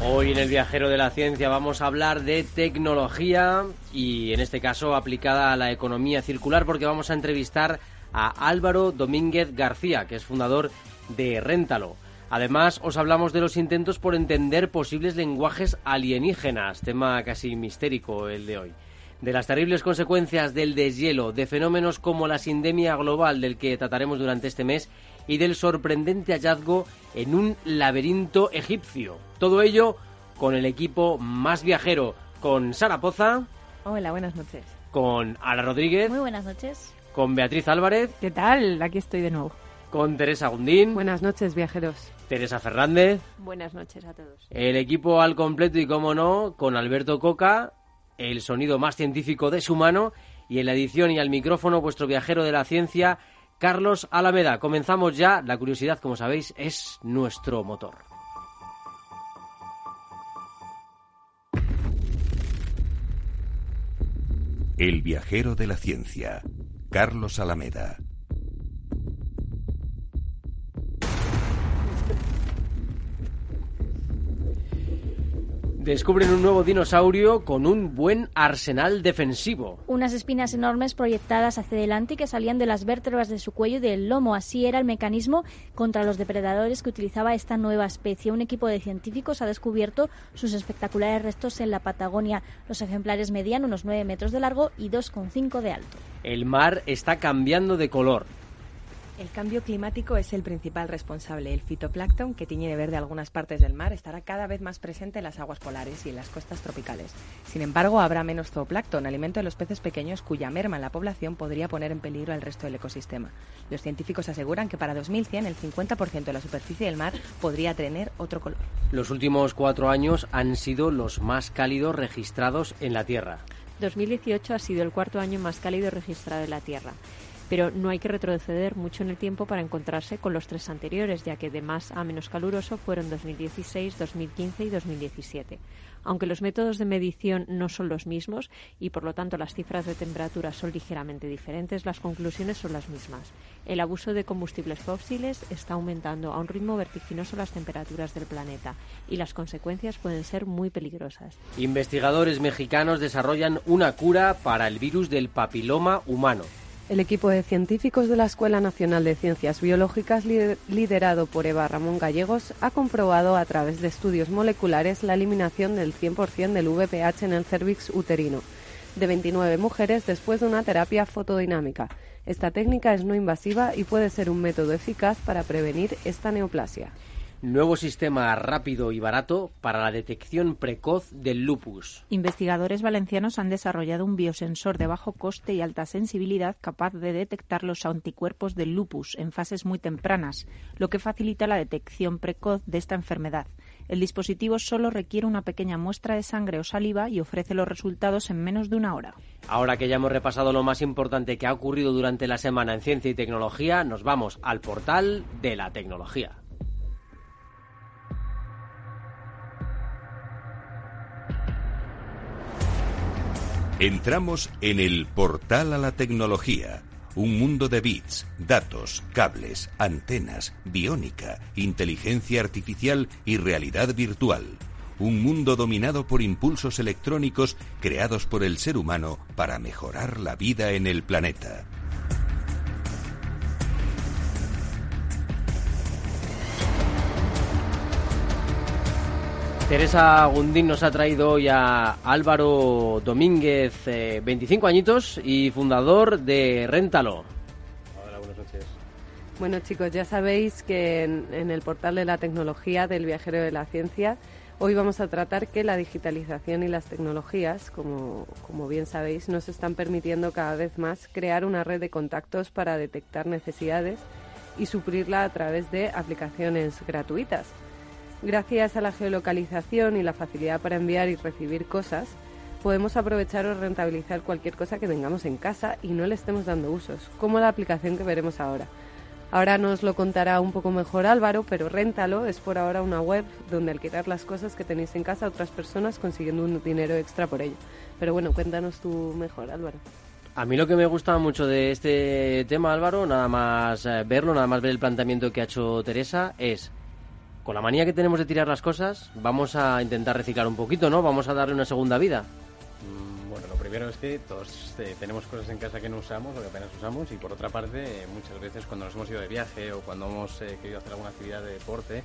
Hoy en el Viajero de la Ciencia vamos a hablar de tecnología y en este caso aplicada a la economía circular porque vamos a entrevistar a Álvaro Domínguez García, que es fundador de Réntalo. Además, os hablamos de los intentos por entender posibles lenguajes alienígenas, tema casi mistérico el de hoy. De las terribles consecuencias del deshielo, de fenómenos como la sindemia global del que trataremos durante este mes y del sorprendente hallazgo en un laberinto egipcio. Todo ello con el equipo más viajero, con Sara Poza. Hola, buenas noches. Con Ala Rodríguez. Muy buenas noches. Con Beatriz Álvarez. ¿Qué tal? Aquí estoy de nuevo. Con Teresa Gundín. Buenas noches, viajeros. Teresa Fernández. Buenas noches a todos. El equipo al completo y, como no, con Alberto Coca, el sonido más científico de su mano, y en la edición y al micrófono, vuestro viajero de la ciencia, Carlos Alameda. Comenzamos ya. La curiosidad, como sabéis, es nuestro motor. El viajero de la ciencia, Carlos Alameda. Descubren un nuevo dinosaurio con un buen arsenal defensivo. Unas espinas enormes proyectadas hacia adelante que salían de las vértebras de su cuello y del lomo. Así era el mecanismo contra los depredadores que utilizaba esta nueva especie. Un equipo de científicos ha descubierto sus espectaculares restos en la Patagonia. Los ejemplares medían unos 9 metros de largo y 2,5 de alto. El mar está cambiando de color. El cambio climático es el principal responsable. El fitoplancton, que tiñe de verde algunas partes del mar, estará cada vez más presente en las aguas polares y en las costas tropicales. Sin embargo, habrá menos zooplancton, alimento de los peces pequeños cuya merma en la población podría poner en peligro al resto del ecosistema. Los científicos aseguran que para 2100 el 50% de la superficie del mar podría tener otro color. Los últimos cuatro años han sido los más cálidos registrados en la Tierra. 2018 ha sido el cuarto año más cálido registrado en la Tierra pero no hay que retroceder mucho en el tiempo para encontrarse con los tres anteriores, ya que de más a menos caluroso fueron 2016, 2015 y 2017. Aunque los métodos de medición no son los mismos y por lo tanto las cifras de temperatura son ligeramente diferentes, las conclusiones son las mismas. El abuso de combustibles fósiles está aumentando a un ritmo vertiginoso las temperaturas del planeta y las consecuencias pueden ser muy peligrosas. Investigadores mexicanos desarrollan una cura para el virus del papiloma humano. El equipo de científicos de la Escuela Nacional de Ciencias Biológicas, liderado por Eva Ramón Gallegos, ha comprobado a través de estudios moleculares la eliminación del 100% del VPH en el cervix uterino de 29 mujeres después de una terapia fotodinámica. Esta técnica es no invasiva y puede ser un método eficaz para prevenir esta neoplasia. Nuevo sistema rápido y barato para la detección precoz del lupus. Investigadores valencianos han desarrollado un biosensor de bajo coste y alta sensibilidad capaz de detectar los anticuerpos del lupus en fases muy tempranas, lo que facilita la detección precoz de esta enfermedad. El dispositivo solo requiere una pequeña muestra de sangre o saliva y ofrece los resultados en menos de una hora. Ahora que ya hemos repasado lo más importante que ha ocurrido durante la semana en ciencia y tecnología, nos vamos al portal de la tecnología. Entramos en el portal a la tecnología, un mundo de bits, datos, cables, antenas, biónica, inteligencia artificial y realidad virtual. un mundo dominado por impulsos electrónicos creados por el ser humano para mejorar la vida en el planeta. Teresa Gundín nos ha traído hoy a Álvaro Domínguez, 25 eh, añitos y fundador de Réntalo. Hola, buenas noches. Bueno chicos, ya sabéis que en, el portal de la tecnología del viajero de la ciencia hoy vamos a tratar que la digitalización y las tecnologías, como, como bien sabéis, nos están permitiendo cada vez más crear una red de contactos para detectar necesidades y suplirla a través de aplicaciones gratuitas. Gracias a la geolocalización y la facilidad para enviar y recibir cosas, podemos aprovechar o rentabilizar cualquier cosa que tengamos en casa y no le estemos dando usos, como la aplicación que veremos ahora. Ahora nos lo contará un poco mejor Álvaro, pero Réntalo es por ahora una web donde alquilar las cosas que tenéis en casa a otras personas consiguiendo un dinero extra por ello. Pero bueno, cuéntanos tú mejor, Álvaro. A mí lo que me gusta mucho de este tema, Álvaro, nada más eh, verlo, nada más ver el planteamiento que ha hecho Teresa, es con la manía que tenemos de tirar las cosas, vamos a intentar reciclar un poquito, ¿no? Vamos a darle una segunda vida. Mm, bueno, lo primero es que todos eh, tenemos cosas en casa que no usamos o que apenas usamos y por otra parte, muchas veces cuando nos hemos ido de viaje o cuando hemos eh, querido hacer alguna actividad de deporte,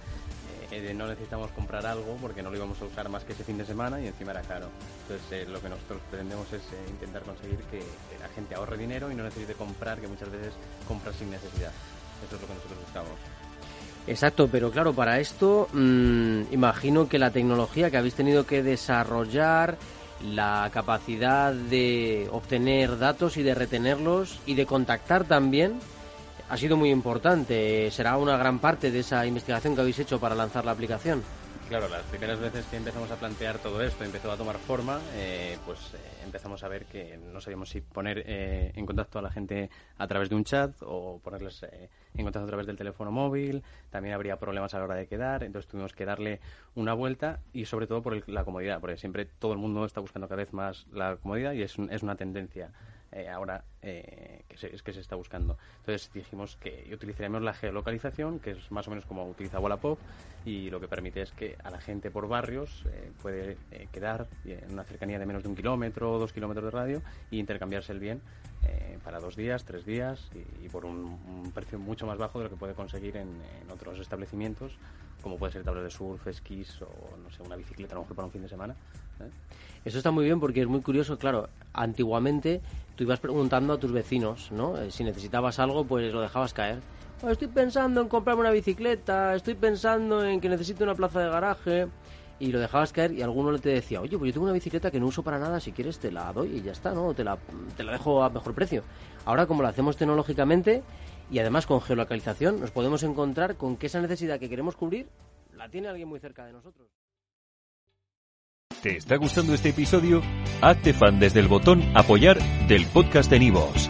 eh, no necesitamos comprar algo porque no lo íbamos a usar más que ese fin de semana y encima era caro. Entonces, lo que nosotros pretendemos es intentar conseguir que la gente ahorre dinero y no necesite comprar, que muchas veces compra sin necesidad. Eso es lo que nosotros buscamos. Exacto, pero claro, para esto mm, imagino que la tecnología que habéis tenido que desarrollar, la capacidad de obtener datos y de retenerlos y de contactar también, ha sido muy importante. Será una gran parte de esa investigación que habéis hecho para lanzar la aplicación. Claro, las primeras veces que empezamos a plantear todo esto, empezó a tomar forma, eh, pues eh, empezamos a ver que no sabíamos si poner eh, en contacto a la gente a través de un chat o ponerles en contacto a través del teléfono móvil. También habría problemas a la hora de quedar, entonces tuvimos que darle una vuelta y sobre todo por la comodidad, porque siempre todo el mundo está buscando cada vez más la comodidad y es, es una tendencia. Eh, ahora eh, que, se, es que se está buscando. Entonces dijimos que utilizaríamos la geolocalización, que es más o menos como utiliza Wallapop, y lo que permite es que a la gente por barrios eh, puede quedar en una cercanía de menos de un kilómetro o dos kilómetros de radio e intercambiarse el bien para dos días, tres días y, por un, precio mucho más bajo de lo que puede conseguir en, otros establecimientos, como puede ser tablas de surf, esquís o no sé, una bicicleta a lo mejor para un fin de semana. Eso está muy bien porque es muy curioso, claro, antiguamente tú ibas preguntando a tus vecinos, ¿no? Eh, si necesitabas algo, pues lo dejabas caer. Oh, estoy pensando en comprarme una bicicleta, estoy pensando en que necesito una plaza de garaje y lo dejabas caer y alguno te decía, oye, pues yo tengo una bicicleta que no uso para nada, si quieres te la doy y ya está, ¿no? Te la, te la dejo a mejor precio. Ahora, como lo hacemos tecnológicamente y además con geolocalización, nos podemos encontrar con que esa necesidad que queremos cubrir la tiene alguien muy cerca de nosotros. ¿Te está gustando este episodio? Hazte fan desde el botón Apoyar del podcast de Nivos.